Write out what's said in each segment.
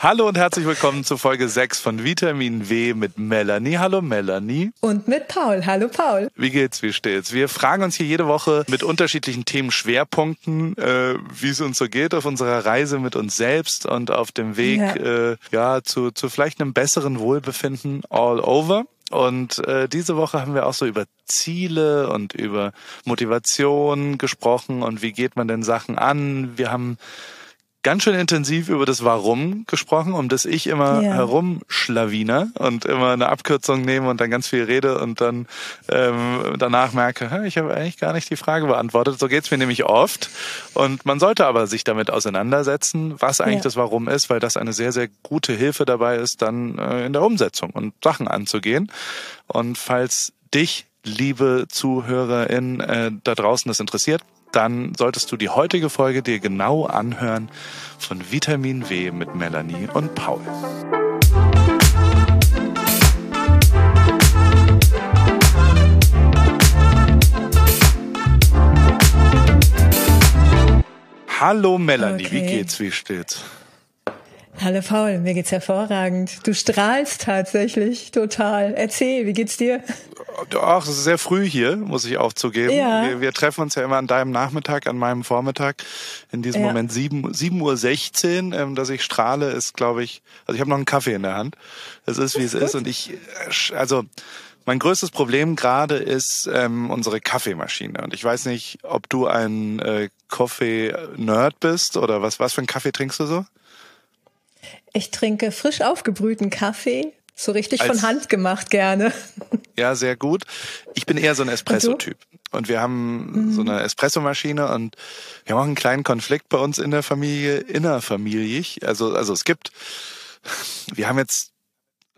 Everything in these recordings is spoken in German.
Hallo und herzlich willkommen zu Folge 6 von Vitamin W mit Melanie. Hallo Melanie. Und mit Paul. Hallo Paul. Wie geht's, wie steht's? Wir fragen uns hier jede Woche mit unterschiedlichen Themenschwerpunkten, äh, wie es uns so geht auf unserer Reise mit uns selbst und auf dem Weg ja, äh, ja zu, zu vielleicht einem besseren Wohlbefinden all over. Und äh, diese Woche haben wir auch so über Ziele und über Motivation gesprochen und wie geht man denn Sachen an. Wir haben ganz schön intensiv über das Warum gesprochen, um das ich immer ja. herumschlawiner und immer eine Abkürzung nehme und dann ganz viel rede und dann ähm, danach merke, ich habe eigentlich gar nicht die Frage beantwortet. So geht's mir nämlich oft. Und man sollte aber sich damit auseinandersetzen, was eigentlich ja. das Warum ist, weil das eine sehr, sehr gute Hilfe dabei ist, dann äh, in der Umsetzung und Sachen anzugehen. Und falls dich liebe Zuhörerin äh, da draußen das interessiert, dann solltest du die heutige Folge dir genau anhören von Vitamin W mit Melanie und Paul. Hallo Melanie, okay. wie geht's, wie steht's? Hallo Paul, mir geht's hervorragend. Du strahlst tatsächlich total. Erzähl, wie geht's dir? Ach, es ist sehr früh hier, muss ich auch zugeben. Ja. Wir, wir, treffen uns ja immer an deinem Nachmittag, an meinem Vormittag. In diesem ja. Moment 7, 7 Uhr 16, ähm, dass ich strahle, ist, glaube ich, also ich habe noch einen Kaffee in der Hand. Es ist, wie es ist. Und ich, also mein größtes Problem gerade ist ähm, unsere Kaffeemaschine. Und ich weiß nicht, ob du ein äh, Kaffee-Nerd bist oder was, was für einen Kaffee trinkst du so? Ich trinke frisch aufgebrühten Kaffee, so richtig von Hand gemacht gerne. Ja, sehr gut. Ich bin eher so ein Espresso-Typ. Und, und wir haben mhm. so eine Espressomaschine und wir haben auch einen kleinen Konflikt bei uns in der Familie, innerfamiliig. Also, also es gibt, wir haben jetzt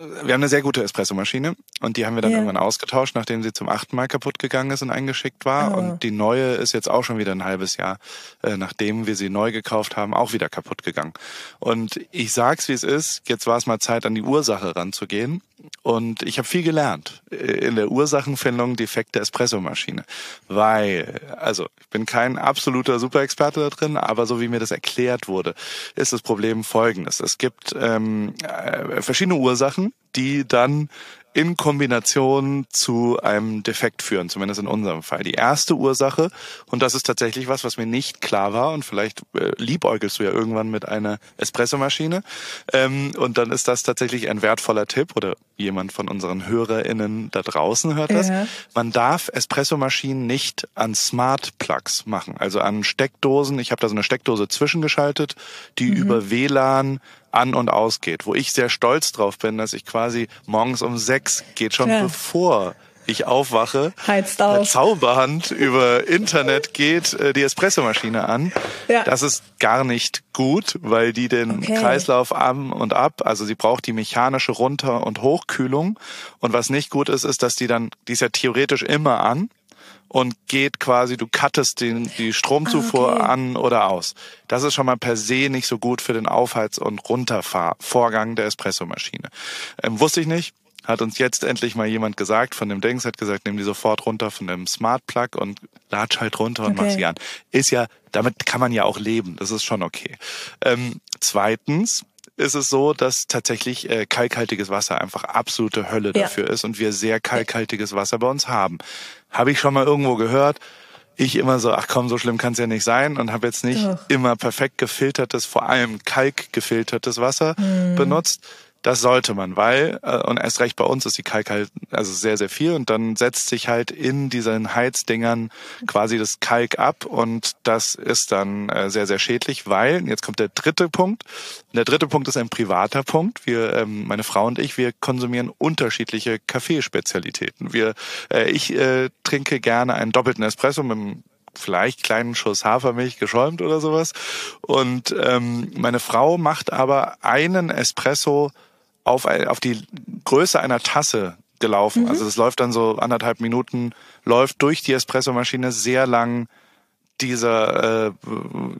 wir haben eine sehr gute Espressomaschine und die haben wir dann ja. irgendwann ausgetauscht, nachdem sie zum achten Mal kaputt gegangen ist und eingeschickt war. Oh. Und die neue ist jetzt auch schon wieder ein halbes Jahr, äh, nachdem wir sie neu gekauft haben, auch wieder kaputt gegangen. Und ich sag's wie es ist, jetzt war es mal Zeit, an die Ursache ranzugehen. Und ich habe viel gelernt äh, in der Ursachenfindung defekte Espressomaschine. Weil, also ich bin kein absoluter Superexperte da drin, aber so wie mir das erklärt wurde, ist das Problem folgendes. Es gibt ähm, äh, verschiedene Ursachen die dann in Kombination zu einem Defekt führen, zumindest in unserem Fall. Die erste Ursache, und das ist tatsächlich was, was mir nicht klar war, und vielleicht äh, liebäugelst du ja irgendwann mit einer Espressomaschine, ähm, und dann ist das tatsächlich ein wertvoller Tipp, oder jemand von unseren HörerInnen da draußen hört das. Ja. Man darf Espressomaschinen nicht an Smart Plugs machen, also an Steckdosen. Ich habe da so eine Steckdose zwischengeschaltet, die mhm. über WLAN an und ausgeht, wo ich sehr stolz drauf bin, dass ich quasi morgens um sechs geht schon ja. bevor ich aufwache, Heizt auf. Zauberhand über Internet geht äh, die Espressomaschine an. Ja. Das ist gar nicht gut, weil die den okay. Kreislauf an und ab, also sie braucht die mechanische Runter- und Hochkühlung. Und was nicht gut ist, ist, dass die dann, die ist ja theoretisch immer an und geht quasi, du cuttest den, die Stromzufuhr ah, okay. an oder aus. Das ist schon mal per se nicht so gut für den Aufheiz- und Runterfahrvorgang der Espressomaschine. Ähm, wusste ich nicht. Hat uns jetzt endlich mal jemand gesagt von dem Dings, hat gesagt, nimm die sofort runter von dem Smart Plug und latsch halt runter und okay. mach sie an. Ist ja, damit kann man ja auch leben. Das ist schon okay. Ähm, zweitens, ist es so, dass tatsächlich äh, kalkhaltiges Wasser einfach absolute Hölle ja. dafür ist und wir sehr kalkhaltiges Wasser bei uns haben. Habe ich schon mal irgendwo gehört. Ich immer so, ach komm, so schlimm kann es ja nicht sein und habe jetzt nicht Doch. immer perfekt gefiltertes, vor allem kalkgefiltertes Wasser mhm. benutzt das sollte man, weil, äh, und erst recht bei uns ist die Kalk halt also sehr, sehr viel und dann setzt sich halt in diesen Heizdingern quasi das Kalk ab und das ist dann äh, sehr, sehr schädlich, weil, jetzt kommt der dritte Punkt, der dritte Punkt ist ein privater Punkt. Wir, ähm, meine Frau und ich, wir konsumieren unterschiedliche Kaffeespezialitäten. Wir, äh, ich äh, trinke gerne einen doppelten Espresso mit einem vielleicht kleinen Schuss Hafermilch geschäumt oder sowas. Und ähm, meine Frau macht aber einen Espresso auf, auf die Größe einer Tasse gelaufen. Mhm. Also das läuft dann so anderthalb Minuten, läuft durch die Espressomaschine sehr lang dieser, äh,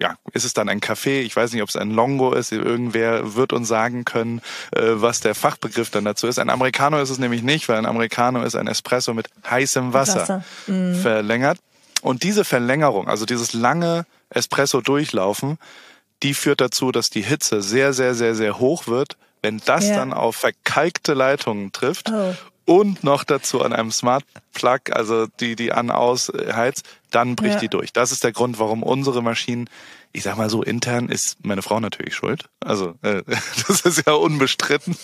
ja, ist es dann ein Kaffee? Ich weiß nicht, ob es ein Longo ist. Irgendwer wird uns sagen können, äh, was der Fachbegriff dann dazu ist. Ein Americano ist es nämlich nicht, weil ein Americano ist ein Espresso mit heißem Wasser, Wasser. Mhm. verlängert. Und diese Verlängerung, also dieses lange Espresso durchlaufen, die führt dazu, dass die Hitze sehr, sehr, sehr, sehr hoch wird. Wenn das ja. dann auf verkalkte Leitungen trifft oh. und noch dazu an einem Smart Plug, also die, die an aus heizt, dann bricht ja. die durch. Das ist der Grund, warum unsere Maschinen ich sag mal so, intern ist meine Frau natürlich schuld. Also äh, das ist ja unbestritten.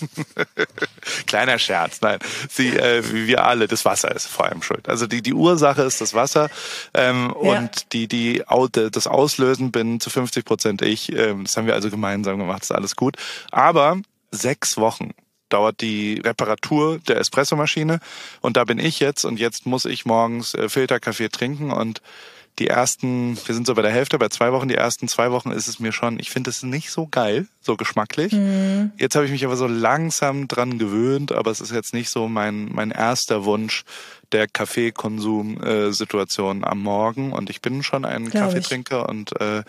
Kleiner Scherz, nein. Sie, äh, wie wir alle, das Wasser ist vor allem schuld. Also die, die Ursache ist das Wasser ähm, ja. und die, die das Auslösen bin zu 50 Prozent ich. Ähm, das haben wir also gemeinsam gemacht, ist alles gut. Aber sechs Wochen dauert die Reparatur der Espressomaschine und da bin ich jetzt und jetzt muss ich morgens äh, Filterkaffee trinken und die ersten, wir sind so bei der Hälfte, bei zwei Wochen, die ersten zwei Wochen ist es mir schon, ich finde es nicht so geil, so geschmacklich. Mhm. Jetzt habe ich mich aber so langsam dran gewöhnt, aber es ist jetzt nicht so mein, mein erster Wunsch der Kaffeekonsum-Situation am Morgen. Und ich bin schon ein Kaffeetrinker ich. und äh,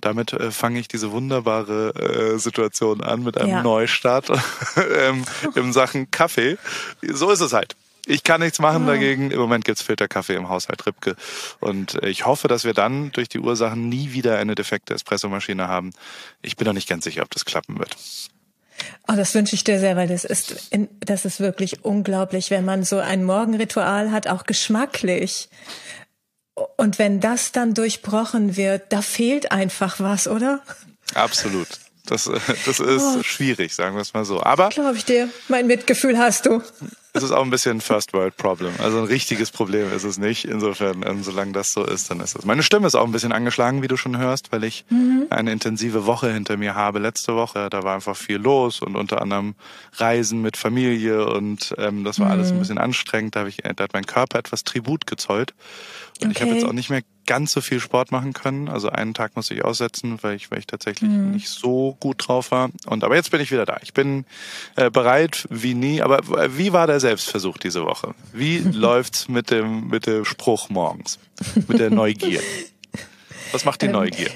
damit äh, fange ich diese wunderbare äh, Situation an mit einem ja. Neustart ähm, in Sachen Kaffee. So ist es halt. Ich kann nichts machen ja. dagegen. Im Moment gibt's Filterkaffee im Haushalt Ripke. Und äh, ich hoffe, dass wir dann durch die Ursachen nie wieder eine defekte Espressomaschine haben. Ich bin noch nicht ganz sicher, ob das klappen wird. Oh, das wünsche ich dir sehr, weil das ist, das ist wirklich unglaublich, wenn man so ein Morgenritual hat, auch geschmacklich. Und wenn das dann durchbrochen wird, da fehlt einfach was, oder? Absolut. Das, das ist oh. schwierig, sagen wir es mal so. Aber. Glaube ich dir. Mein Mitgefühl hast du es ist auch ein bisschen ein First World Problem. Also ein richtiges Problem ist es nicht. Insofern, ähm, solange das so ist, dann ist es. Meine Stimme ist auch ein bisschen angeschlagen, wie du schon hörst, weil ich mhm. eine intensive Woche hinter mir habe. Letzte Woche, da war einfach viel los und unter anderem Reisen mit Familie und ähm, das war mhm. alles ein mhm. bisschen anstrengend. Da, habe ich, da hat mein Körper etwas Tribut gezollt. Und okay. ich habe jetzt auch nicht mehr ganz so viel Sport machen können. Also einen Tag musste ich aussetzen, weil ich, weil ich tatsächlich mhm. nicht so gut drauf war. Und aber jetzt bin ich wieder da. Ich bin äh, bereit wie nie. Aber wie war der Selbstversuch diese Woche? Wie läuft's mit dem mit dem Spruch morgens? Mit der Neugier? Was macht die ähm, Neugier?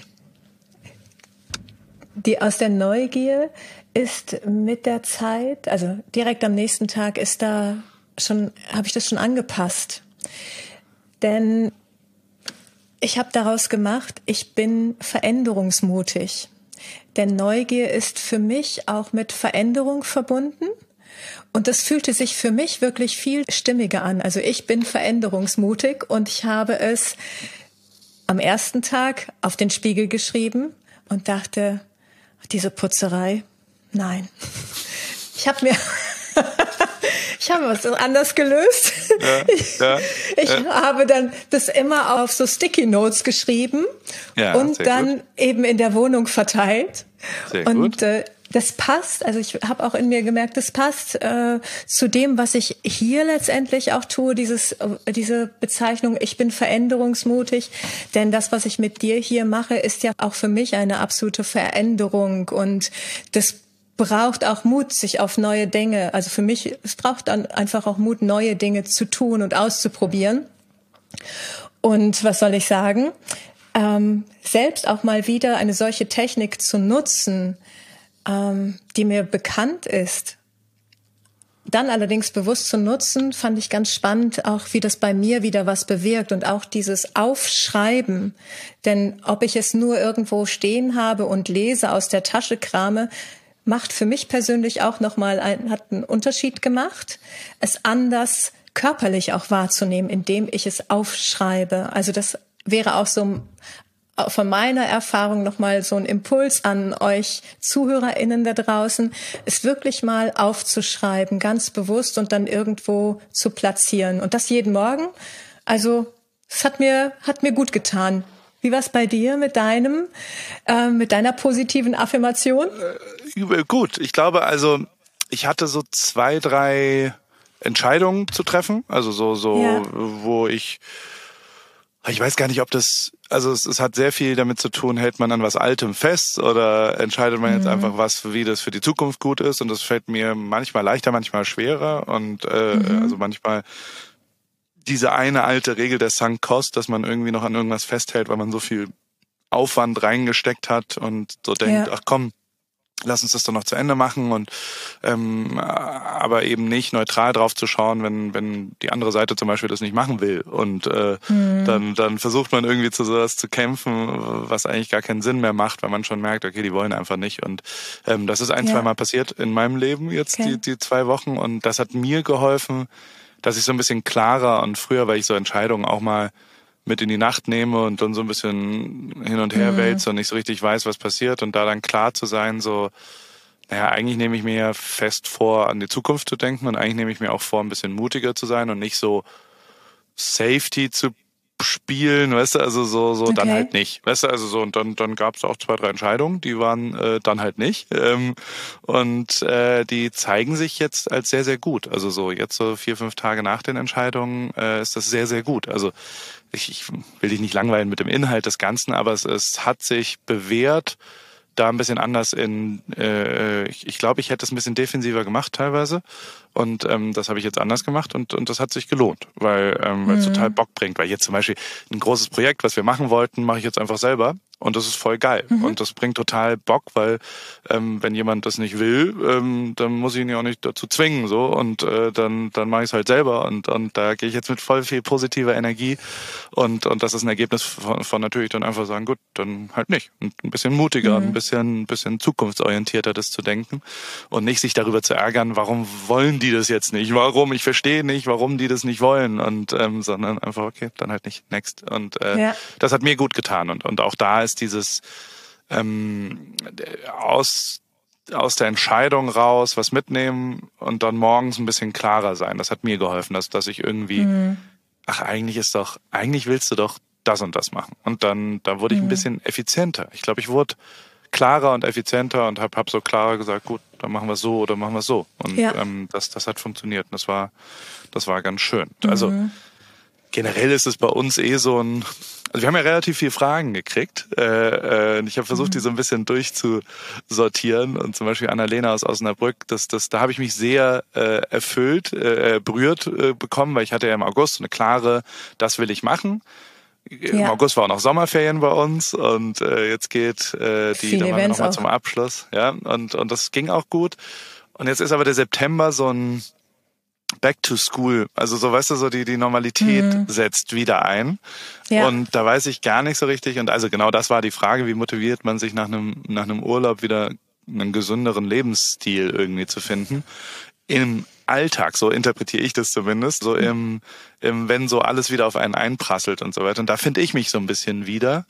Die aus der Neugier ist mit der Zeit, also direkt am nächsten Tag ist da schon, habe ich das schon angepasst. Denn ich habe daraus gemacht, ich bin veränderungsmutig. Denn Neugier ist für mich auch mit Veränderung verbunden. Und das fühlte sich für mich wirklich viel stimmiger an. Also ich bin veränderungsmutig und ich habe es am ersten Tag auf den Spiegel geschrieben und dachte, diese Putzerei, nein. Ich habe mir ich habe was anders gelöst. Ja, ich, ja, ich ja. habe dann das immer auf so Sticky Notes geschrieben und dann gut. eben in der Wohnung verteilt. Sehr und gut. Äh, das passt, also ich habe auch in mir gemerkt, das passt äh, zu dem, was ich hier letztendlich auch tue, dieses, äh, diese Bezeichnung, ich bin veränderungsmutig, denn das, was ich mit dir hier mache, ist ja auch für mich eine absolute Veränderung und das braucht auch Mut, sich auf neue Dinge, also für mich, es braucht dann einfach auch Mut, neue Dinge zu tun und auszuprobieren. Und was soll ich sagen? Ähm, selbst auch mal wieder eine solche Technik zu nutzen, ähm, die mir bekannt ist, dann allerdings bewusst zu nutzen, fand ich ganz spannend, auch wie das bei mir wieder was bewirkt und auch dieses Aufschreiben. Denn ob ich es nur irgendwo stehen habe und lese, aus der Tasche krame, macht für mich persönlich auch nochmal ein, hat einen Unterschied gemacht, es anders körperlich auch wahrzunehmen, indem ich es aufschreibe. Also das wäre auch so von meiner Erfahrung nochmal so ein Impuls an euch ZuhörerInnen da draußen, es wirklich mal aufzuschreiben, ganz bewusst und dann irgendwo zu platzieren. Und das jeden Morgen. Also, es hat mir, hat mir gut getan. Wie war's bei dir mit deinem, äh, mit deiner positiven Affirmation? Gut, ich glaube also, ich hatte so zwei, drei Entscheidungen zu treffen, also so, so, ja. wo ich, ich weiß gar nicht, ob das, also es, es, hat sehr viel damit zu tun, hält man an was Altem fest oder entscheidet man jetzt mhm. einfach was, wie das für die Zukunft gut ist und das fällt mir manchmal leichter, manchmal schwerer und äh, mhm. also manchmal diese eine alte Regel der Sunk Cost, dass man irgendwie noch an irgendwas festhält, weil man so viel Aufwand reingesteckt hat und so denkt, ja. ach komm, lass uns das doch noch zu Ende machen und ähm, aber eben nicht neutral drauf zu schauen, wenn wenn die andere Seite zum Beispiel das nicht machen will und äh, mhm. dann dann versucht man irgendwie zu sowas zu kämpfen, was eigentlich gar keinen Sinn mehr macht, weil man schon merkt, okay, die wollen einfach nicht und ähm, das ist ein ja. zwei Mal passiert in meinem Leben jetzt okay. die die zwei Wochen und das hat mir geholfen, dass ich so ein bisschen klarer und früher, weil ich so Entscheidungen auch mal mit in die Nacht nehme und dann so ein bisschen hin und her mhm. wälze und nicht so richtig weiß, was passiert und da dann klar zu sein, so, naja, eigentlich nehme ich mir ja fest vor, an die Zukunft zu denken und eigentlich nehme ich mir auch vor, ein bisschen mutiger zu sein und nicht so Safety zu spielen, weißt du, also so, so okay. dann halt nicht. Weißt du, also so, und dann, dann gab es auch zwei, drei Entscheidungen, die waren äh, dann halt nicht. Ähm, und äh, die zeigen sich jetzt als sehr, sehr gut. Also so jetzt so vier, fünf Tage nach den Entscheidungen äh, ist das sehr, sehr gut. Also ich, ich will dich nicht langweilen mit dem Inhalt des Ganzen, aber es, es hat sich bewährt, da ein bisschen anders in, äh, ich, ich glaube, ich hätte es ein bisschen defensiver gemacht teilweise. Und ähm, das habe ich jetzt anders gemacht und, und das hat sich gelohnt, weil ähm, mhm. es total Bock bringt. Weil jetzt zum Beispiel ein großes Projekt, was wir machen wollten, mache ich jetzt einfach selber. Und das ist voll geil. Mhm. Und das bringt total Bock, weil ähm, wenn jemand das nicht will, ähm, dann muss ich ihn ja auch nicht dazu zwingen. so Und äh, dann, dann mache ich es halt selber. Und, und da gehe ich jetzt mit voll viel positiver Energie. Und, und das ist ein Ergebnis von, von natürlich dann einfach sagen, gut, dann halt nicht. Und ein bisschen mutiger, mhm. ein bisschen, ein bisschen zukunftsorientierter das zu denken. Und nicht sich darüber zu ärgern, warum wollen die das jetzt nicht? Warum? Ich verstehe nicht, warum die das nicht wollen. Und ähm, sondern einfach, okay, dann halt nicht. Next. Und äh, ja. das hat mir gut getan. Und, und auch da ist ist dieses ähm, aus aus der Entscheidung raus was mitnehmen und dann morgens ein bisschen klarer sein. Das hat mir geholfen, dass, dass ich irgendwie, mhm. ach, eigentlich ist doch, eigentlich willst du doch das und das machen. Und dann, da wurde ich ein mhm. bisschen effizienter. Ich glaube, ich wurde klarer und effizienter und habe hab so klarer gesagt, gut, dann machen wir so oder machen wir so. Und ja. ähm, das, das hat funktioniert. Und das war, das war ganz schön. Also mhm. generell ist es bei uns eh so ein, also wir haben ja relativ viele Fragen gekriegt. Äh, äh, ich habe versucht, die so ein bisschen durchzusortieren. Und zum Beispiel Annalena aus Osnabrück, das, das, da habe ich mich sehr äh, erfüllt, äh, berührt äh, bekommen, weil ich hatte ja im August eine klare, das will ich machen. Ja. Im August war auch noch Sommerferien bei uns und äh, jetzt geht äh, die, dann waren wir nochmal zum Abschluss. Ja, und, und das ging auch gut. Und jetzt ist aber der September so ein Back to School. Also so, weißt du, so die, die Normalität mhm. setzt wieder ein. Ja. Und da weiß ich gar nicht so richtig. Und also genau das war die Frage, wie motiviert man sich nach einem, nach einem Urlaub wieder einen gesünderen Lebensstil irgendwie zu finden. Im Alltag, so interpretiere ich das zumindest, so im, im, wenn so alles wieder auf einen einprasselt und so weiter. Und da finde ich mich so ein bisschen wieder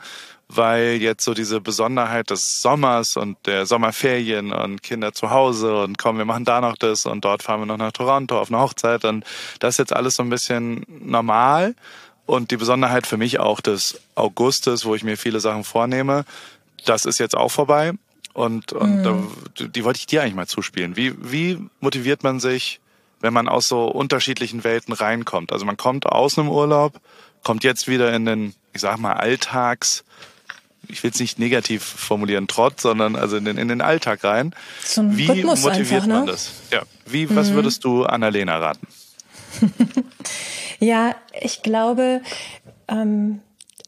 weil jetzt so diese Besonderheit des Sommers und der Sommerferien und Kinder zu Hause und komm, wir machen da noch das und dort fahren wir noch nach Toronto auf eine Hochzeit und das ist jetzt alles so ein bisschen normal und die Besonderheit für mich auch des Augustes, wo ich mir viele Sachen vornehme, das ist jetzt auch vorbei und, und mhm. da, die wollte ich dir eigentlich mal zuspielen. Wie, wie motiviert man sich, wenn man aus so unterschiedlichen Welten reinkommt? Also man kommt aus einem Urlaub, kommt jetzt wieder in den, ich sag mal, Alltags, ich will es nicht negativ formulieren, Trott, sondern also in den, in den Alltag rein. Zum Wie Rhythmus motiviert einfach, ne? man das? Ja. Wie, mhm. was würdest du Annalena raten? ja, ich glaube, ähm,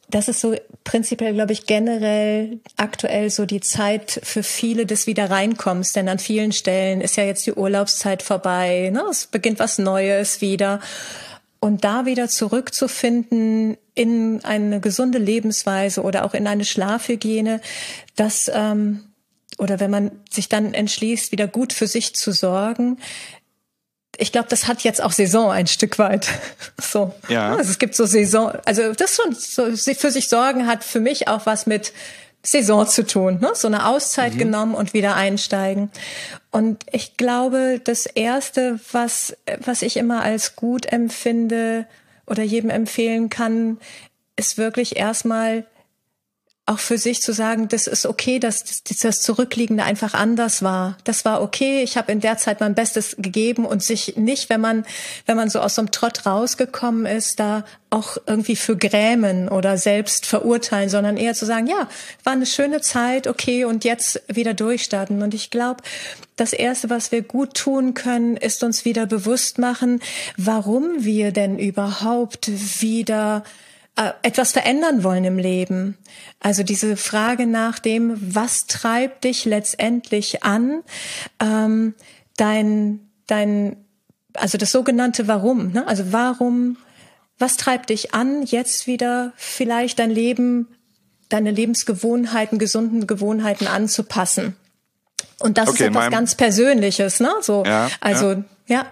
das ist so prinzipiell, glaube ich, generell aktuell so die Zeit für viele des Wiederreinkommens. Denn an vielen Stellen ist ja jetzt die Urlaubszeit vorbei. Ne? Es beginnt was Neues wieder. Und da wieder zurückzufinden in eine gesunde Lebensweise oder auch in eine Schlafhygiene, das ähm, oder wenn man sich dann entschließt, wieder gut für sich zu sorgen, ich glaube, das hat jetzt auch Saison ein Stück weit. So. Ja. Also es gibt so Saison, also das schon so für sich sorgen hat für mich auch was mit Saison zu tun, ne? so eine Auszeit mhm. genommen und wieder einsteigen. Und ich glaube, das erste, was, was ich immer als gut empfinde oder jedem empfehlen kann, ist wirklich erstmal auch für sich zu sagen, das ist okay, dass das Zurückliegende einfach anders war. Das war okay. Ich habe in der Zeit mein Bestes gegeben und sich nicht, wenn man, wenn man so aus so einem Trott rausgekommen ist, da auch irgendwie für grämen oder selbst verurteilen, sondern eher zu sagen, ja, war eine schöne Zeit, okay, und jetzt wieder durchstarten. Und ich glaube, das erste, was wir gut tun können, ist uns wieder bewusst machen, warum wir denn überhaupt wieder etwas verändern wollen im Leben. Also diese Frage nach dem, was treibt dich letztendlich an, ähm, dein, dein, also das sogenannte Warum, ne? also warum, was treibt dich an, jetzt wieder vielleicht dein Leben, deine Lebensgewohnheiten, gesunden Gewohnheiten anzupassen? Und das okay, ist etwas ganz Persönliches, ne? So, ja, also ja.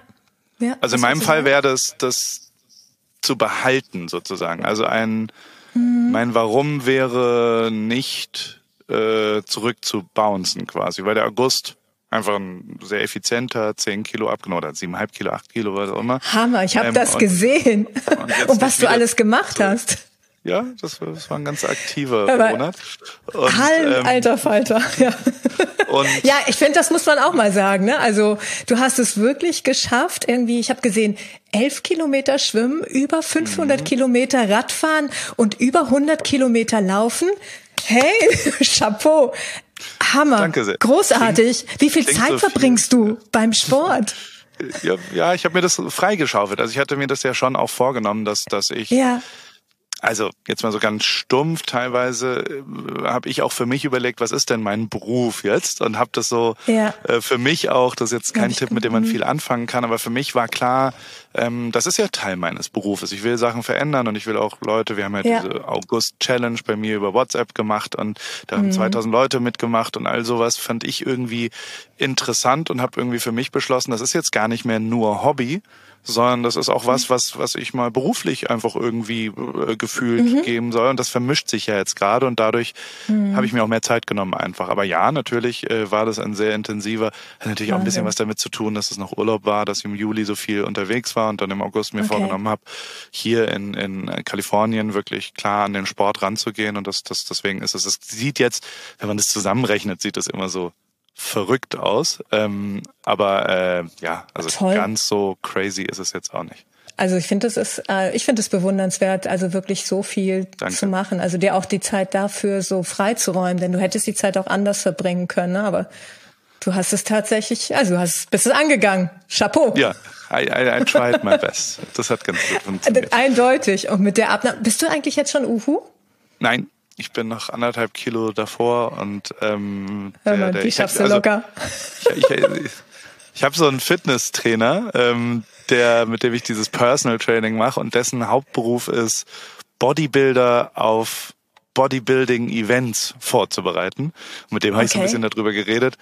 ja. ja also in meinem Fall wäre das, das zu behalten sozusagen. Also ein mhm. mein Warum wäre nicht äh, zurück zu bouncen quasi, weil der August einfach ein sehr effizienter, 10 Kilo abgenommen hat, 7,5 Kilo, 8 Kilo, was auch immer. Hammer, ich habe ähm, das und, gesehen. Und, und was du alles gemacht so. hast. Ja, das war, das war ein ganz aktiver Aber Monat. Und, Halb, ähm, alter Falter, ja. Ja, ich finde, das muss man auch mal sagen. Ne? Also du hast es wirklich geschafft, irgendwie, ich habe gesehen, elf Kilometer schwimmen, über 500 mhm. Kilometer Radfahren und über 100 Kilometer laufen. Hey, Chapeau. Hammer. Danke sehr. Großartig. Klingt, Wie viel Zeit so verbringst viel. du beim Sport? Ja, ja ich habe mir das freigeschaufelt. Also ich hatte mir das ja schon auch vorgenommen, dass, dass ich ja also jetzt mal so ganz stumpf teilweise äh, habe ich auch für mich überlegt, was ist denn mein Beruf jetzt und habe das so ja. äh, für mich auch, das ist jetzt kein Tipp, mit dem man mhm. viel anfangen kann, aber für mich war klar, ähm, das ist ja Teil meines Berufes. Ich will Sachen verändern und ich will auch Leute, wir haben ja, ja. diese August-Challenge bei mir über WhatsApp gemacht und da haben mhm. 2000 Leute mitgemacht und all sowas fand ich irgendwie interessant und habe irgendwie für mich beschlossen, das ist jetzt gar nicht mehr nur Hobby, sondern das ist auch was, was, was ich mal beruflich einfach irgendwie äh, gefühlt mhm. geben soll. Und das vermischt sich ja jetzt gerade und dadurch mhm. habe ich mir auch mehr Zeit genommen einfach. Aber ja, natürlich äh, war das ein sehr intensiver, hat natürlich auch ein bisschen was damit zu tun, dass es noch Urlaub war, dass ich im Juli so viel unterwegs war und dann im August mir okay. vorgenommen habe, hier in, in Kalifornien wirklich klar an den Sport ranzugehen. Und das, das deswegen ist es, es sieht jetzt, wenn man das zusammenrechnet, sieht das immer so verrückt aus. Ähm, aber äh, ja, also Toll. ganz so crazy ist es jetzt auch nicht. Also ich finde, es ist, äh, ich finde es bewundernswert, also wirklich so viel Danke. zu machen. Also dir auch die Zeit dafür so freizuräumen, denn du hättest die Zeit auch anders verbringen können, ne? aber du hast es tatsächlich, also du hast, bist es angegangen. Chapeau. Ja, I, I, I tried my best. Das hat ganz gut funktioniert. Eindeutig. Und mit der Abnahme, bist du eigentlich jetzt schon Uhu? Nein, ich bin noch anderthalb Kilo davor und ähm, der, mal, der, die schaffst du also, locker. Ich, ich, ich, ich habe so einen Fitnesstrainer, ähm, der mit dem ich dieses Personal Training mache und dessen Hauptberuf ist Bodybuilder auf Bodybuilding-Events vorzubereiten. Und mit dem habe ich so ein bisschen darüber geredet.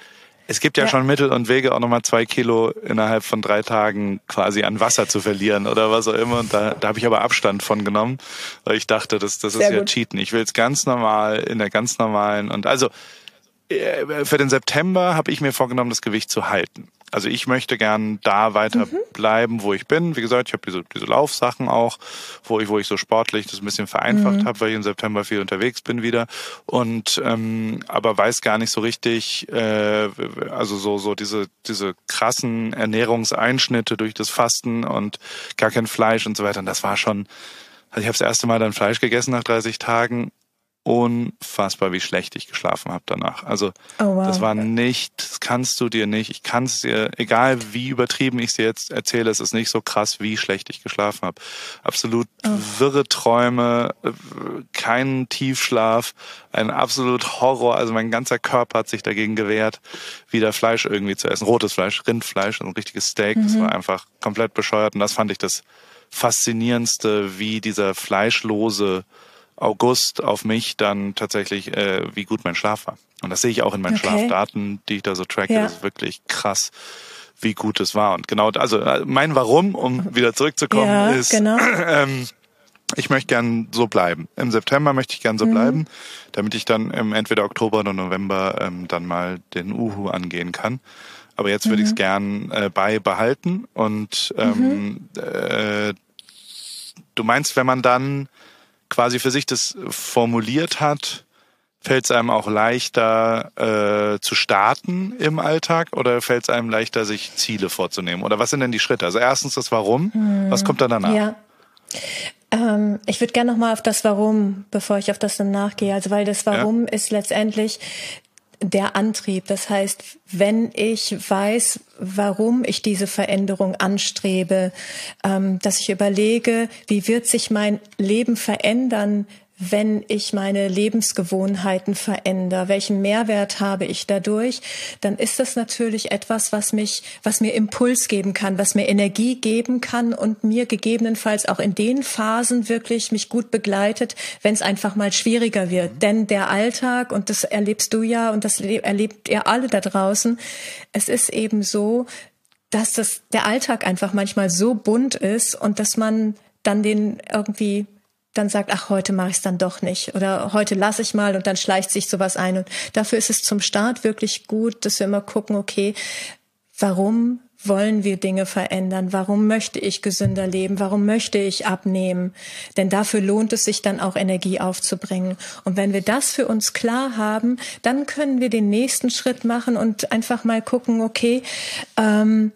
Es gibt ja, ja, schon Mittel und Wege, auch nochmal zwei Kilo innerhalb von drei Tagen quasi an Wasser zu verlieren oder was auch immer. Und da, da habe ich aber Abstand von genommen, weil ich dachte, das, das ist Sehr ja gut. Cheaten. Ich will es ganz normal, in der ganz normalen und also äh, für den September habe ich mir vorgenommen, das Gewicht zu halten. Also ich möchte gern da weiter mhm. bleiben, wo ich bin. Wie gesagt, ich habe diese, diese Laufsachen auch, wo ich, wo ich so sportlich das ein bisschen vereinfacht mhm. habe, weil ich im September viel unterwegs bin wieder. Und ähm, aber weiß gar nicht so richtig, äh, also so, so diese, diese krassen Ernährungseinschnitte durch das Fasten und gar kein Fleisch und so weiter. Und das war schon, also ich habe das erste Mal dann Fleisch gegessen nach 30 Tagen unfassbar, wie schlecht ich geschlafen habe danach. Also oh, wow. das war nicht, das kannst du dir nicht. Ich kann es dir, egal wie übertrieben ich es dir jetzt erzähle, es ist nicht so krass, wie schlecht ich geschlafen habe. Absolut oh. wirre Träume, keinen Tiefschlaf, ein absolut Horror. Also mein ganzer Körper hat sich dagegen gewehrt, wieder Fleisch irgendwie zu essen. Rotes Fleisch, Rindfleisch, ein richtiges Steak. Mhm. Das war einfach komplett bescheuert. Und das fand ich das Faszinierendste, wie dieser fleischlose August auf mich dann tatsächlich, äh, wie gut mein Schlaf war. Und das sehe ich auch in meinen okay. Schlafdaten, die ich da so tracke. Ja. Das ist wirklich krass, wie gut es war. Und genau, also äh, mein Warum, um wieder zurückzukommen, ja, ist, genau. ähm, ich möchte gern so bleiben. Im September möchte ich gern so mhm. bleiben, damit ich dann im entweder Oktober oder November ähm, dann mal den Uhu angehen kann. Aber jetzt würde mhm. ich es gern äh, beibehalten. Und ähm, mhm. äh, du meinst, wenn man dann quasi für sich das formuliert hat, fällt es einem auch leichter äh, zu starten im Alltag oder fällt es einem leichter, sich Ziele vorzunehmen? Oder was sind denn die Schritte? Also erstens das Warum, hm, was kommt dann danach? Ja. Ähm, ich würde gerne nochmal auf das Warum, bevor ich auf das dann nachgehe. Also weil das Warum ja. ist letztendlich der Antrieb. Das heißt, wenn ich weiß, warum ich diese Veränderung anstrebe, ähm, dass ich überlege, wie wird sich mein Leben verändern, wenn ich meine Lebensgewohnheiten verändere, welchen Mehrwert habe ich dadurch, dann ist das natürlich etwas, was mich, was mir Impuls geben kann, was mir Energie geben kann und mir gegebenenfalls auch in den Phasen wirklich mich gut begleitet, wenn es einfach mal schwieriger wird. Mhm. Denn der Alltag, und das erlebst du ja und das erlebt ihr alle da draußen, es ist eben so, dass das, der Alltag einfach manchmal so bunt ist und dass man dann den irgendwie dann sagt, ach, heute mache ich es dann doch nicht oder heute lasse ich mal und dann schleicht sich sowas ein. Und dafür ist es zum Start wirklich gut, dass wir immer gucken, okay, warum wollen wir Dinge verändern? Warum möchte ich gesünder leben? Warum möchte ich abnehmen? Denn dafür lohnt es sich dann auch Energie aufzubringen. Und wenn wir das für uns klar haben, dann können wir den nächsten Schritt machen und einfach mal gucken, okay, ähm,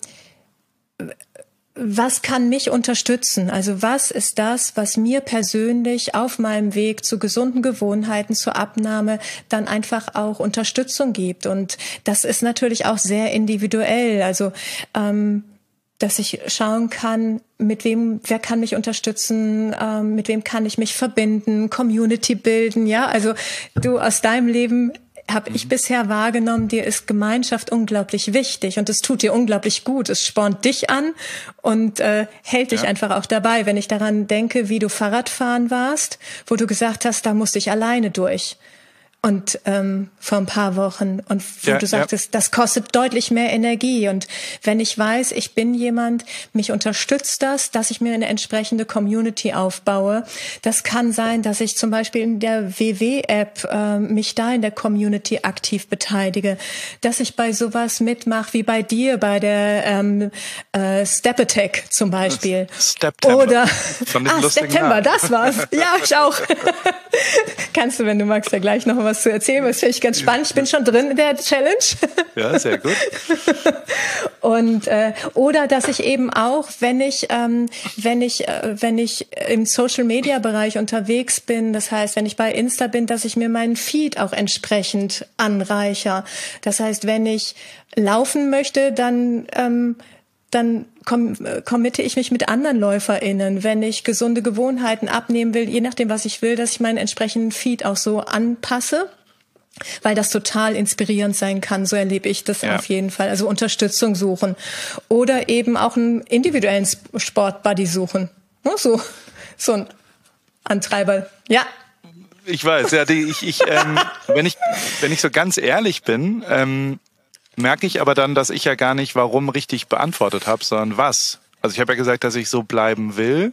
was kann mich unterstützen? Also was ist das, was mir persönlich auf meinem Weg zu gesunden Gewohnheiten, zur Abnahme dann einfach auch Unterstützung gibt? Und das ist natürlich auch sehr individuell. Also ähm, dass ich schauen kann, mit wem, wer kann mich unterstützen, ähm, mit wem kann ich mich verbinden, Community bilden, ja. Also du aus deinem Leben habe ich mhm. bisher wahrgenommen, dir ist Gemeinschaft unglaublich wichtig und es tut dir unglaublich gut. Es spornt dich an und äh, hält dich ja. einfach auch dabei. Wenn ich daran denke, wie du Fahrradfahren warst, wo du gesagt hast, da musste ich alleine durch und ähm, vor ein paar Wochen und wo ja, du sagtest, ja. das kostet deutlich mehr Energie und wenn ich weiß, ich bin jemand, mich unterstützt das, dass ich mir eine entsprechende Community aufbaue. Das kann sein, dass ich zum Beispiel in der WW-App äh, mich da in der Community aktiv beteilige, dass ich bei sowas mitmache wie bei dir bei der ähm, äh, Step Attack zum Beispiel September. oder ah September, das war's. Ja, ich auch. Kannst du, wenn du magst, ja gleich noch was was zu erzählen. Das finde ich ganz spannend. Ich bin schon drin in der Challenge. Ja, sehr gut. Und äh, oder dass ich eben auch, wenn ich ähm, wenn ich äh, wenn ich im Social Media Bereich unterwegs bin, das heißt, wenn ich bei Insta bin, dass ich mir meinen Feed auch entsprechend anreicher. Das heißt, wenn ich laufen möchte, dann ähm, dann committe ich mich mit anderen LäuferInnen, wenn ich gesunde Gewohnheiten abnehmen will, je nachdem, was ich will, dass ich meinen entsprechenden Feed auch so anpasse weil das total inspirierend sein kann. So erlebe ich das ja. auf jeden Fall. Also Unterstützung suchen oder eben auch einen individuellen Sportbuddy suchen. So, so ein Antreiber. Ja. Ich weiß, ja, die, ich, ich, ähm, wenn ich, wenn ich so ganz ehrlich bin, ähm, merke ich aber dann, dass ich ja gar nicht warum richtig beantwortet habe, sondern was. Also ich habe ja gesagt, dass ich so bleiben will.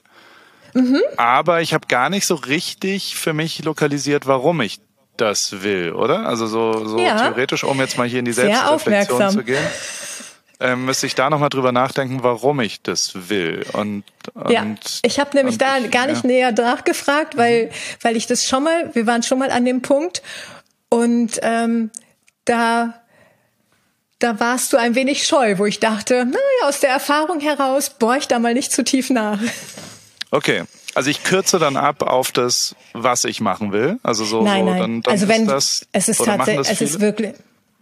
Mhm. Aber ich habe gar nicht so richtig für mich lokalisiert, warum ich das will, oder? Also so, so ja. theoretisch, um jetzt mal hier in die Selbstreflexion zu gehen, ähm, müsste ich da nochmal drüber nachdenken, warum ich das will. Und, und ja, ich habe nämlich da ich, gar nicht ja. näher nachgefragt, weil, mhm. weil ich das schon mal, wir waren schon mal an dem Punkt und ähm, da da warst du ein wenig scheu, wo ich dachte, naja, aus der Erfahrung heraus bohr ich da mal nicht zu tief nach. Okay. Also ich kürze dann ab auf das, was ich machen will. Also so, nein, so nein. dann, dann also wenn das, es ist tatsächlich, es ist wirklich,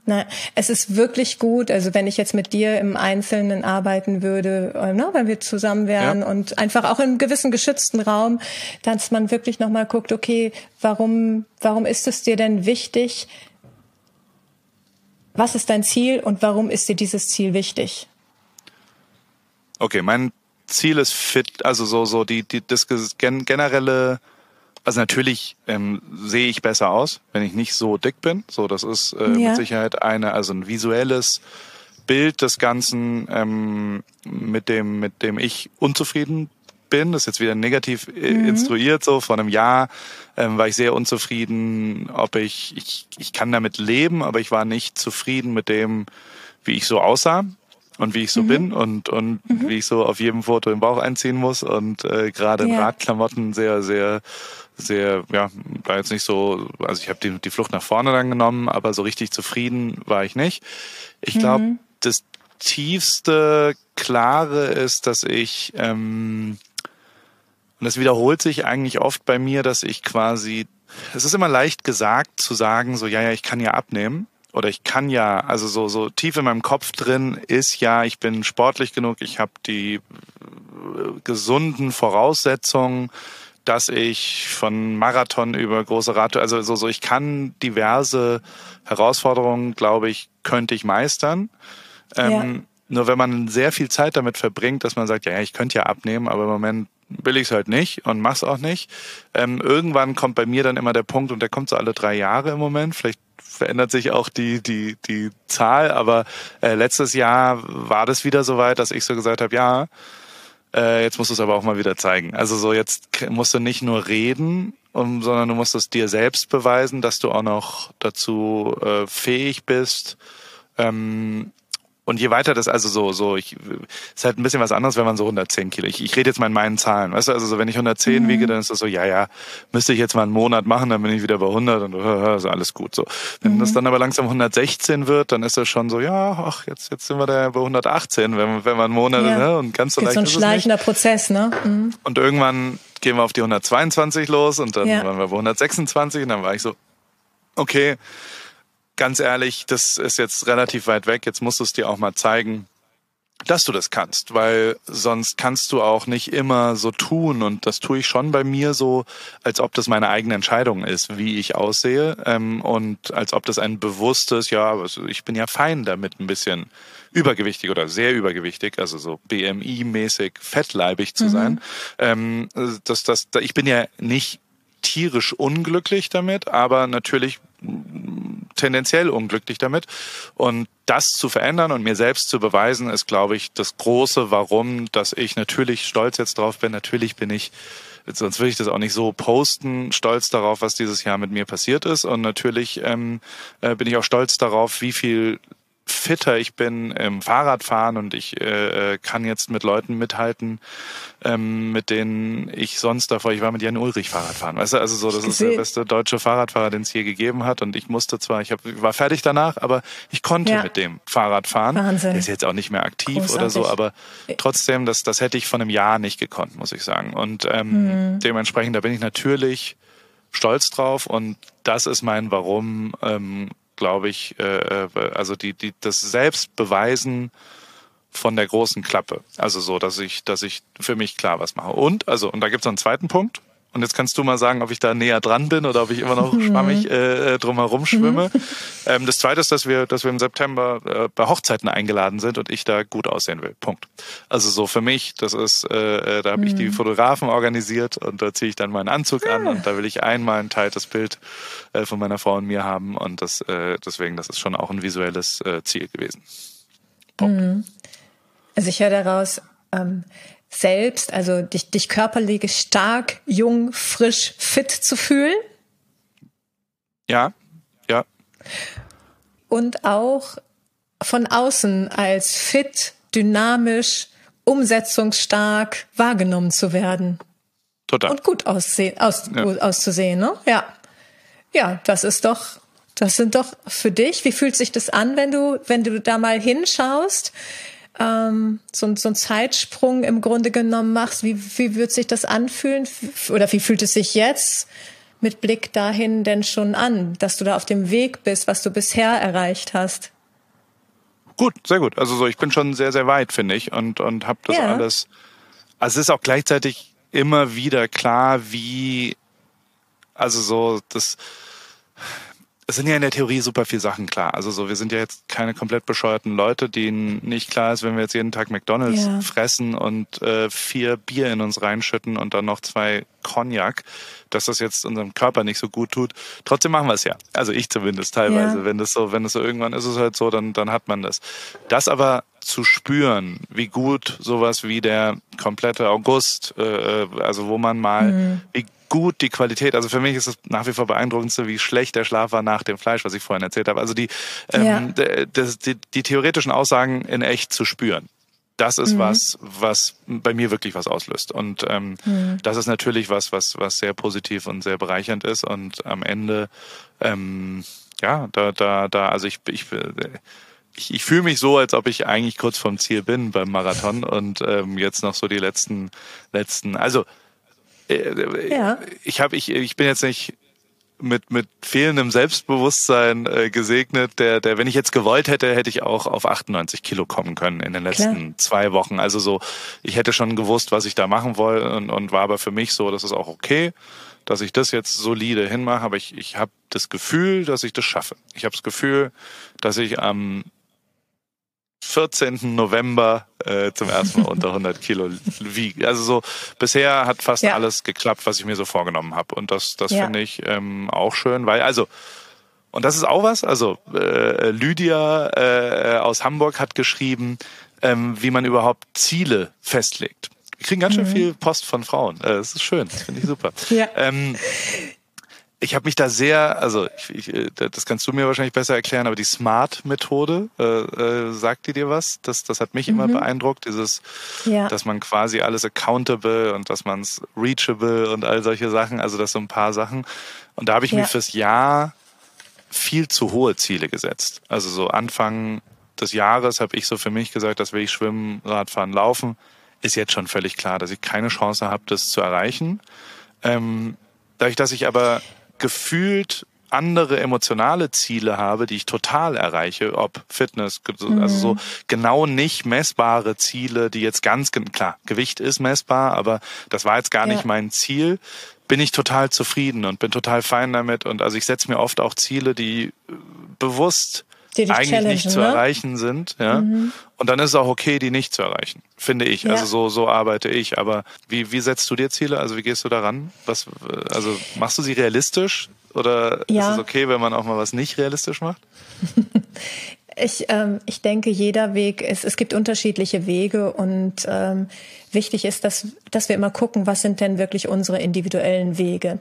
Nein, es ist wirklich gut. Also wenn ich jetzt mit dir im Einzelnen arbeiten würde, äh, ne, wenn wir zusammen wären ja. und einfach auch in einem gewissen geschützten Raum, dass man wirklich nochmal guckt, okay, warum, warum ist es dir denn wichtig, was ist dein Ziel und warum ist dir dieses Ziel wichtig? Okay, mein Ziel ist fit, also so so die die das generelle also natürlich ähm, sehe ich besser aus, wenn ich nicht so dick bin. So, das ist äh, ja. mit Sicherheit eine, also ein visuelles Bild des Ganzen, ähm, mit dem mit dem ich unzufrieden bin. Das ist jetzt wieder negativ äh, mhm. instruiert. So vor einem Jahr ähm, war ich sehr unzufrieden, ob ich, ich, ich kann damit leben, aber ich war nicht zufrieden mit dem, wie ich so aussah und wie ich so mhm. bin und, und mhm. wie ich so auf jedem Foto im Bauch einziehen muss und äh, gerade in ja. Radklamotten sehr, sehr, sehr, ja, war jetzt nicht so, also ich habe die, die Flucht nach vorne dann genommen, aber so richtig zufrieden war ich nicht. Ich glaube, mhm. das tiefste Klare ist, dass ich ähm, und es wiederholt sich eigentlich oft bei mir, dass ich quasi, es ist immer leicht gesagt zu sagen, so, ja, ja, ich kann ja abnehmen. oder ich kann ja, also so, so tief in meinem Kopf drin ist ja, ich bin sportlich genug, ich habe die äh, gesunden Voraussetzungen, dass ich von Marathon über große Radtour, also so, so ich kann diverse Herausforderungen, glaube ich, könnte ich meistern. Ähm, ja. Nur wenn man sehr viel Zeit damit verbringt, dass man sagt, ja, ich könnte ja abnehmen, aber im Moment will ich es halt nicht und mach's auch nicht. Ähm, irgendwann kommt bei mir dann immer der Punkt, und der kommt so alle drei Jahre im Moment, vielleicht verändert sich auch die, die, die Zahl, aber äh, letztes Jahr war das wieder so weit, dass ich so gesagt habe, ja, äh, jetzt musst du es aber auch mal wieder zeigen. Also so jetzt musst du nicht nur reden, um, sondern du musst es dir selbst beweisen, dass du auch noch dazu äh, fähig bist, ähm, und je weiter das also so, so, ich, ist halt ein bisschen was anderes, wenn man so 110 Kilo, ich, ich rede jetzt mal in meinen Zahlen, weißt du, also so, wenn ich 110 mhm. wiege, dann ist das so, ja, ja, müsste ich jetzt mal einen Monat machen, dann bin ich wieder bei 100 und ist alles gut, so. Wenn mhm. das dann aber langsam 116 wird, dann ist das schon so, ja, ach, jetzt, jetzt sind wir da bei 118, wenn, wenn man einen Monat, ja. ne, und ganz so leicht so ein schleichender Prozess, ne? Mhm. Und irgendwann gehen wir auf die 122 los und dann ja. waren wir bei 126 und dann war ich so, okay, ganz ehrlich, das ist jetzt relativ weit weg. Jetzt musst du es dir auch mal zeigen, dass du das kannst, weil sonst kannst du auch nicht immer so tun und das tue ich schon bei mir so, als ob das meine eigene Entscheidung ist, wie ich aussehe ähm, und als ob das ein bewusstes, ja, also ich bin ja fein damit, ein bisschen übergewichtig oder sehr übergewichtig, also so BMI-mäßig fettleibig zu mhm. sein. Ähm, das, das, ich bin ja nicht tierisch unglücklich damit, aber natürlich tendenziell unglücklich damit. Und das zu verändern und mir selbst zu beweisen, ist, glaube ich, das große Warum, dass ich natürlich stolz jetzt drauf bin. Natürlich bin ich sonst würde ich das auch nicht so posten, stolz darauf, was dieses Jahr mit mir passiert ist. Und natürlich ähm, äh, bin ich auch stolz darauf, wie viel fitter ich bin im Fahrradfahren und ich äh, äh, kann jetzt mit Leuten mithalten, ähm, mit denen ich sonst davor, ich war mit Jan Ulrich Fahrradfahren, weißt du, also so, das ist der beste deutsche Fahrradfahrer, den es je gegeben hat und ich musste zwar, ich hab, war fertig danach, aber ich konnte ja. mit dem Fahrrad fahren. Wahnsinn. Der ist jetzt auch nicht mehr aktiv Großartig. oder so, aber trotzdem, das, das hätte ich von einem Jahr nicht gekonnt, muss ich sagen. Und ähm, mhm. dementsprechend, da bin ich natürlich stolz drauf und das ist mein Warum, ähm, glaube ich, äh, äh, also die, die, das Selbstbeweisen von der großen Klappe. Also so, dass ich, dass ich für mich klar was mache. Und, also, und da gibt es einen zweiten Punkt. Und jetzt kannst du mal sagen, ob ich da näher dran bin oder ob ich immer noch mhm. schwammig äh, äh drumherum schwimme. Mhm. Ähm, das Zweite ist, dass wir, dass wir im September äh, bei Hochzeiten eingeladen sind und ich da gut aussehen will. Punkt. Also so für mich, das ist, äh, äh da habe mhm. ich die mhm. Fotografen organisiert und da ziehe ich dann meinen Anzug an ah. und da will ich einmal ein teiltes Bild äh, von meiner Frau und mir haben und das äh, deswegen, das ist schon auch ein visuelles äh, Ziel gewesen. Punkt. Also ich höre daraus, ähm, selbst, also dich, dich körperlich stark, jung, frisch, fit zu fühlen. Ja, ja. Und auch von außen als fit, dynamisch, umsetzungsstark wahrgenommen zu werden. Total. Und gut aussehen, aus, ja. auszusehen, ne? Ja. Ja, das ist doch, das sind doch für dich, wie fühlt sich das an, wenn du, wenn du da mal hinschaust? Ähm, so, so einen Zeitsprung im Grunde genommen machst, wie, wie wird sich das anfühlen oder wie fühlt es sich jetzt mit Blick dahin denn schon an, dass du da auf dem Weg bist, was du bisher erreicht hast? Gut, sehr gut. Also so, ich bin schon sehr, sehr weit, finde ich, und und habe das ja. alles. Also es ist auch gleichzeitig immer wieder klar, wie also so das es sind ja in der Theorie super viel Sachen klar. Also so, wir sind ja jetzt keine komplett bescheuerten Leute, denen nicht klar ist, wenn wir jetzt jeden Tag McDonalds ja. fressen und äh, vier Bier in uns reinschütten und dann noch zwei Cognac, dass das jetzt unserem Körper nicht so gut tut. Trotzdem machen wir es ja. Also ich zumindest teilweise. Ja. Wenn das so, wenn das so irgendwann ist es halt so, dann, dann hat man das. Das aber zu spüren, wie gut sowas wie der komplette August, äh, äh also wo man mal, mhm. wie gut die Qualität. Also für mich ist es nach wie vor beeindruckendste, wie schlecht der Schlaf war nach dem Fleisch, was ich vorhin erzählt habe. Also die, ähm, ja. das, die, die theoretischen Aussagen in echt zu spüren. Das ist mhm. was, was bei mir wirklich was auslöst. Und ähm, mhm. das ist natürlich was, was, was sehr positiv und sehr bereichernd ist. Und am Ende, ähm, ja, da, da, da, also ich, ich, ich, ich fühle mich so, als ob ich eigentlich kurz vom Ziel bin beim Marathon und ähm, jetzt noch so die letzten, letzten, also äh, ja. ich habe ich ich bin jetzt nicht mit mit fehlendem Selbstbewusstsein äh, gesegnet, der der wenn ich jetzt gewollt hätte, hätte ich auch auf 98 Kilo kommen können in den letzten Klar. zwei Wochen. Also so, ich hätte schon gewusst, was ich da machen wollte und, und war aber für mich so, das ist auch okay, dass ich das jetzt solide hinmache, aber ich ich habe das Gefühl, dass ich das schaffe. Ich habe das Gefühl, dass ich am 14. November äh, zum ersten Mal unter 100 Kilo wiege. Also so bisher hat fast ja. alles geklappt, was ich mir so vorgenommen habe. Und das, das ja. finde ich ähm, auch schön, weil also und das ist auch was. Also äh, Lydia äh, aus Hamburg hat geschrieben, ähm, wie man überhaupt Ziele festlegt. Wir kriegen ganz schön mhm. viel Post von Frauen. Äh, das ist schön, das finde ich super. Ja. Ähm, ich habe mich da sehr, also ich, ich, äh, das kannst du mir wahrscheinlich besser erklären, aber die Smart-Methode, äh, äh, sagt die dir was? Das, das hat mich mhm. immer beeindruckt, dieses, ja. dass man quasi alles accountable und dass man es reachable und all solche Sachen, also das so ein paar Sachen. Und da habe ich ja. mir fürs Jahr viel zu hohe Ziele gesetzt. Also so Anfang des Jahres habe ich so für mich gesagt, das will ich schwimmen, Radfahren, laufen. Ist jetzt schon völlig klar, dass ich keine Chance habe, das zu erreichen. Ähm, dadurch, dass ich aber gefühlt andere emotionale Ziele habe, die ich total erreiche, ob Fitness, also so mhm. genau nicht messbare Ziele, die jetzt ganz klar, Gewicht ist messbar, aber das war jetzt gar ja. nicht mein Ziel, bin ich total zufrieden und bin total fein damit und also ich setze mir oft auch Ziele, die bewusst eigentlich nicht zu ne? erreichen sind, ja. Mhm. Und dann ist es auch okay, die nicht zu erreichen, finde ich. Ja. Also so, so arbeite ich. Aber wie, wie setzt du dir Ziele? Also wie gehst du daran? Was, also machst du sie realistisch? Oder ja. ist es okay, wenn man auch mal was nicht realistisch macht? Ich, ähm, ich denke, jeder Weg ist, es gibt unterschiedliche Wege und ähm, wichtig ist, dass, dass wir immer gucken, was sind denn wirklich unsere individuellen Wege.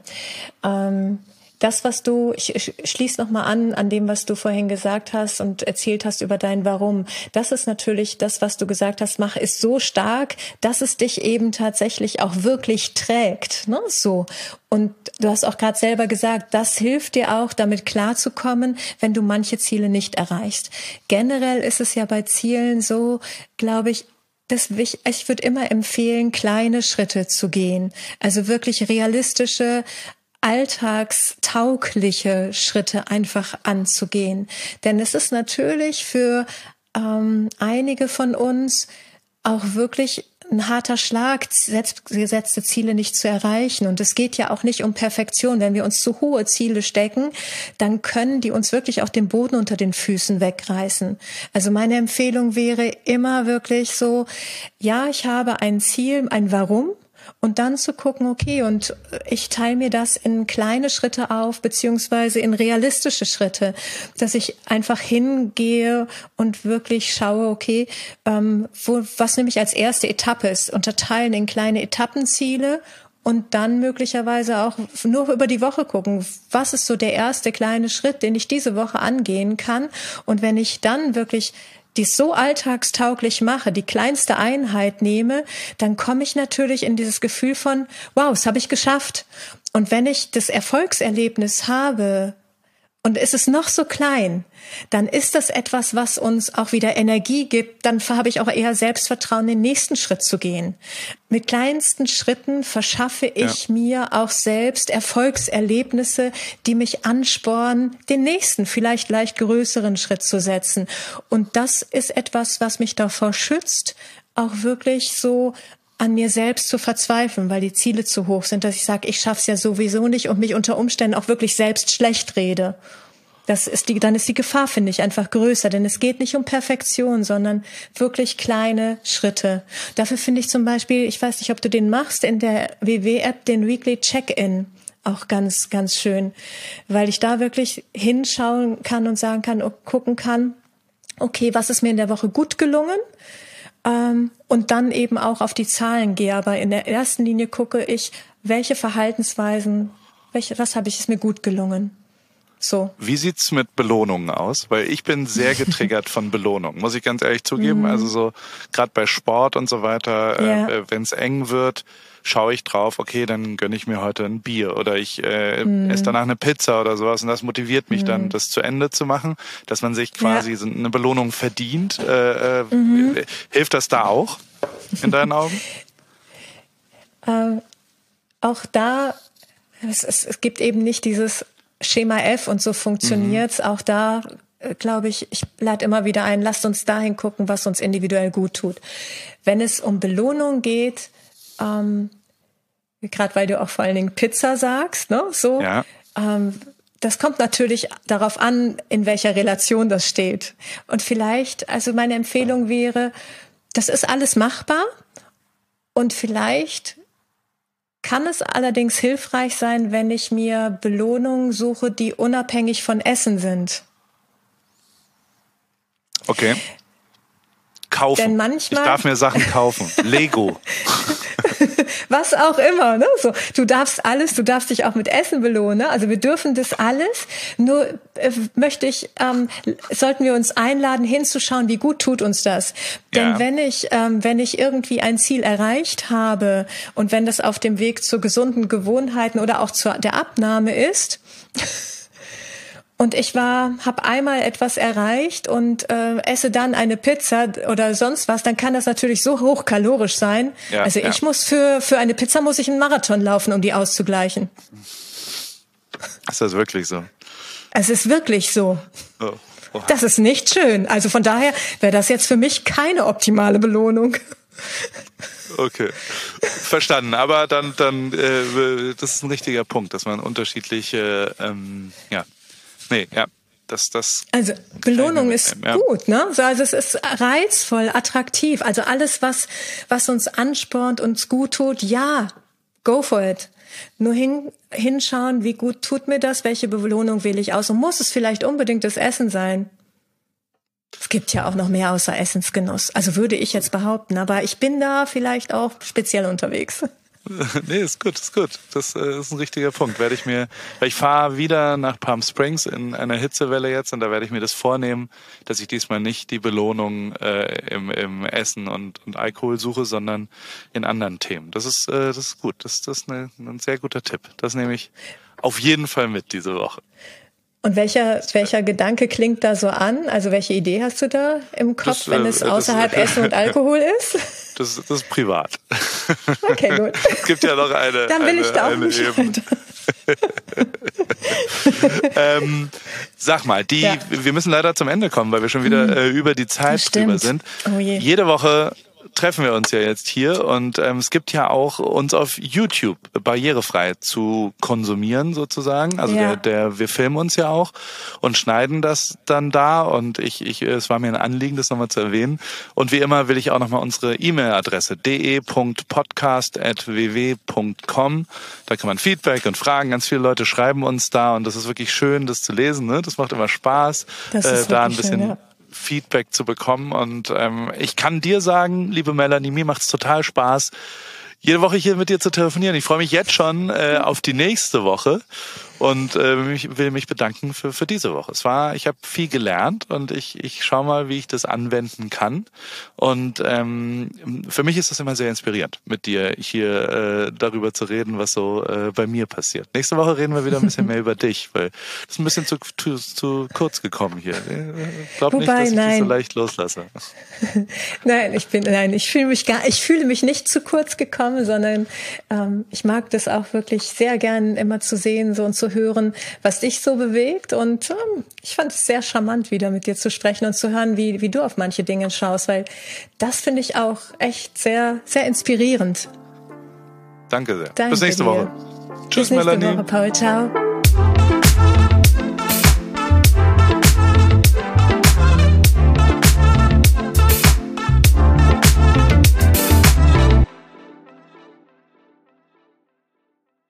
Ähm, das, was du, ich schließe nochmal an, an dem, was du vorhin gesagt hast und erzählt hast über dein Warum. Das ist natürlich das, was du gesagt hast, mach, ist so stark, dass es dich eben tatsächlich auch wirklich trägt, ne, so. Und du hast auch gerade selber gesagt, das hilft dir auch, damit klarzukommen, wenn du manche Ziele nicht erreichst. Generell ist es ja bei Zielen so, glaube ich, das, ich, ich würde immer empfehlen, kleine Schritte zu gehen. Also wirklich realistische, alltagstaugliche Schritte einfach anzugehen. Denn es ist natürlich für ähm, einige von uns auch wirklich ein harter Schlag, gesetzte Ziele nicht zu erreichen. Und es geht ja auch nicht um Perfektion. Wenn wir uns zu hohe Ziele stecken, dann können die uns wirklich auch den Boden unter den Füßen wegreißen. Also meine Empfehlung wäre immer wirklich so, ja, ich habe ein Ziel, ein Warum und dann zu gucken, okay, und ich teile mir das in kleine Schritte auf, beziehungsweise in realistische Schritte, dass ich einfach hingehe und wirklich schaue, okay, ähm, wo, was nämlich als erste Etappe ist, unterteilen in kleine Etappenziele und dann möglicherweise auch nur über die Woche gucken, was ist so der erste kleine Schritt, den ich diese Woche angehen kann. Und wenn ich dann wirklich die so alltagstauglich mache, die kleinste Einheit nehme, dann komme ich natürlich in dieses Gefühl von, wow, das habe ich geschafft. Und wenn ich das Erfolgserlebnis habe, und ist es noch so klein, dann ist das etwas, was uns auch wieder Energie gibt. Dann habe ich auch eher Selbstvertrauen, den nächsten Schritt zu gehen. Mit kleinsten Schritten verschaffe ich ja. mir auch selbst Erfolgserlebnisse, die mich anspornen, den nächsten, vielleicht leicht größeren Schritt zu setzen. Und das ist etwas, was mich davor schützt, auch wirklich so an mir selbst zu verzweifeln, weil die Ziele zu hoch sind, dass ich sage, ich schaff's ja sowieso nicht und mich unter Umständen auch wirklich selbst schlecht rede. Das ist die, dann ist die Gefahr, finde ich, einfach größer, denn es geht nicht um Perfektion, sondern wirklich kleine Schritte. Dafür finde ich zum Beispiel, ich weiß nicht, ob du den machst, in der WW-App den Weekly Check-in auch ganz, ganz schön, weil ich da wirklich hinschauen kann und sagen kann, gucken kann, okay, was ist mir in der Woche gut gelungen? Ähm, und dann eben auch auf die Zahlen gehe. Aber in der ersten Linie gucke ich, welche Verhaltensweisen, welche, was habe ich es mir gut gelungen. So. Wie sieht's mit Belohnungen aus? Weil ich bin sehr getriggert von Belohnungen, muss ich ganz ehrlich zugeben. Mhm. Also so gerade bei Sport und so weiter, ja. äh, wenn es eng wird, schaue ich drauf, okay, dann gönne ich mir heute ein Bier oder ich äh, mm. esse danach eine Pizza oder sowas und das motiviert mich mm. dann, das zu Ende zu machen, dass man sich quasi ja. eine Belohnung verdient. Äh, äh, mhm. Hilft das da auch in deinen Augen? ähm, auch da, es, es, es gibt eben nicht dieses Schema F und so funktioniert's. Mhm. Auch da äh, glaube ich, ich lade immer wieder ein, lasst uns dahin gucken, was uns individuell gut tut. Wenn es um Belohnung geht, ähm, gerade weil du auch vor allen Dingen Pizza sagst, ne? So, ja. ähm, das kommt natürlich darauf an, in welcher Relation das steht. Und vielleicht, also meine Empfehlung wäre, das ist alles machbar und vielleicht kann es allerdings hilfreich sein, wenn ich mir Belohnungen suche, die unabhängig von Essen sind. Okay. Kaufen. Denn manchmal, ich darf mir Sachen kaufen. Lego. Was auch immer, ne? So, du darfst alles, du darfst dich auch mit Essen belohnen. Ne? Also wir dürfen das alles. Nur äh, möchte ich, ähm, sollten wir uns einladen, hinzuschauen, wie gut tut uns das. Denn ja. wenn ich, ähm, wenn ich irgendwie ein Ziel erreicht habe und wenn das auf dem Weg zu gesunden Gewohnheiten oder auch zur der Abnahme ist, und ich war, habe einmal etwas erreicht und äh, esse dann eine Pizza oder sonst was, dann kann das natürlich so hochkalorisch sein. Ja, also ich muss für für eine Pizza muss ich einen Marathon laufen, um die auszugleichen. Ist das wirklich so? Es ist wirklich so. Oh. Oh. Das ist nicht schön. Also von daher wäre das jetzt für mich keine optimale Belohnung. Okay, verstanden. Aber dann, dann, äh, das ist ein richtiger Punkt, dass man unterschiedliche ähm, ja, Nee, ja. Das, das also Belohnung ist ja. gut, ne? Also es ist reizvoll, attraktiv. Also alles, was, was uns anspornt, uns gut tut, ja, go for it. Nur hin, hinschauen, wie gut tut mir das, welche Belohnung wähle ich aus und muss es vielleicht unbedingt das Essen sein? Es gibt ja auch noch mehr außer Essensgenuss. Also würde ich jetzt behaupten, aber ich bin da vielleicht auch speziell unterwegs. nee, ist gut, ist gut. Das äh, ist ein richtiger Punkt. Werde ich mir, weil ich fahre wieder nach Palm Springs in einer Hitzewelle jetzt und da werde ich mir das vornehmen, dass ich diesmal nicht die Belohnung äh, im, im Essen und, und Alkohol suche, sondern in anderen Themen. Das ist, äh, das ist gut. Das, das ist eine, ein sehr guter Tipp. Das nehme ich auf jeden Fall mit diese Woche. Und welcher, welcher Gedanke klingt da so an? Also welche Idee hast du da im Kopf, das, wenn es äh, außerhalb das, Essen und Alkohol ist? Das, das ist privat. Okay, gut. Es gibt ja noch eine. Dann will eine, ich da auch nicht ähm, sag mal, die, ja. wir müssen leider zum Ende kommen, weil wir schon wieder mhm. äh, über die Zeit drüber sind. Oh je. Jede Woche treffen wir uns ja jetzt hier und ähm, es gibt ja auch uns auf YouTube barrierefrei zu konsumieren sozusagen. Also ja. der, der, wir filmen uns ja auch und schneiden das dann da und ich, ich, es war mir ein Anliegen, das nochmal zu erwähnen. Und wie immer will ich auch nochmal unsere E-Mail-Adresse de.podcast.ww.com. Da kann man Feedback und Fragen. Ganz viele Leute schreiben uns da und das ist wirklich schön, das zu lesen. Ne? Das macht immer Spaß, äh, da ein bisschen schön, ja Feedback zu bekommen. Und ähm, ich kann dir sagen, liebe Melanie, mir macht's total Spaß, jede Woche hier mit dir zu telefonieren. Ich freue mich jetzt schon äh, auf die nächste Woche und äh, ich will mich bedanken für, für diese Woche. Es war, ich habe viel gelernt und ich, ich schaue mal, wie ich das anwenden kann. Und ähm, für mich ist das immer sehr inspirierend, mit dir hier äh, darüber zu reden, was so äh, bei mir passiert. Nächste Woche reden wir wieder ein bisschen mehr über dich, weil das ist ein bisschen zu, zu, zu kurz gekommen hier. Ich glaube nicht, dass ich nein. dich so leicht loslasse. nein, ich bin, nein, ich fühle mich gar, ich fühle mich nicht zu kurz gekommen, sondern ähm, ich mag das auch wirklich sehr gern immer zu sehen so und zu hören, was dich so bewegt. Und ähm, ich fand es sehr charmant, wieder mit dir zu sprechen und zu hören, wie, wie du auf manche Dinge schaust, weil das finde ich auch echt sehr, sehr inspirierend. Danke sehr. Danke Bis nächste dir. Woche. Tschüss, Bis nächste Melanie. Woche, Paul. Ciao.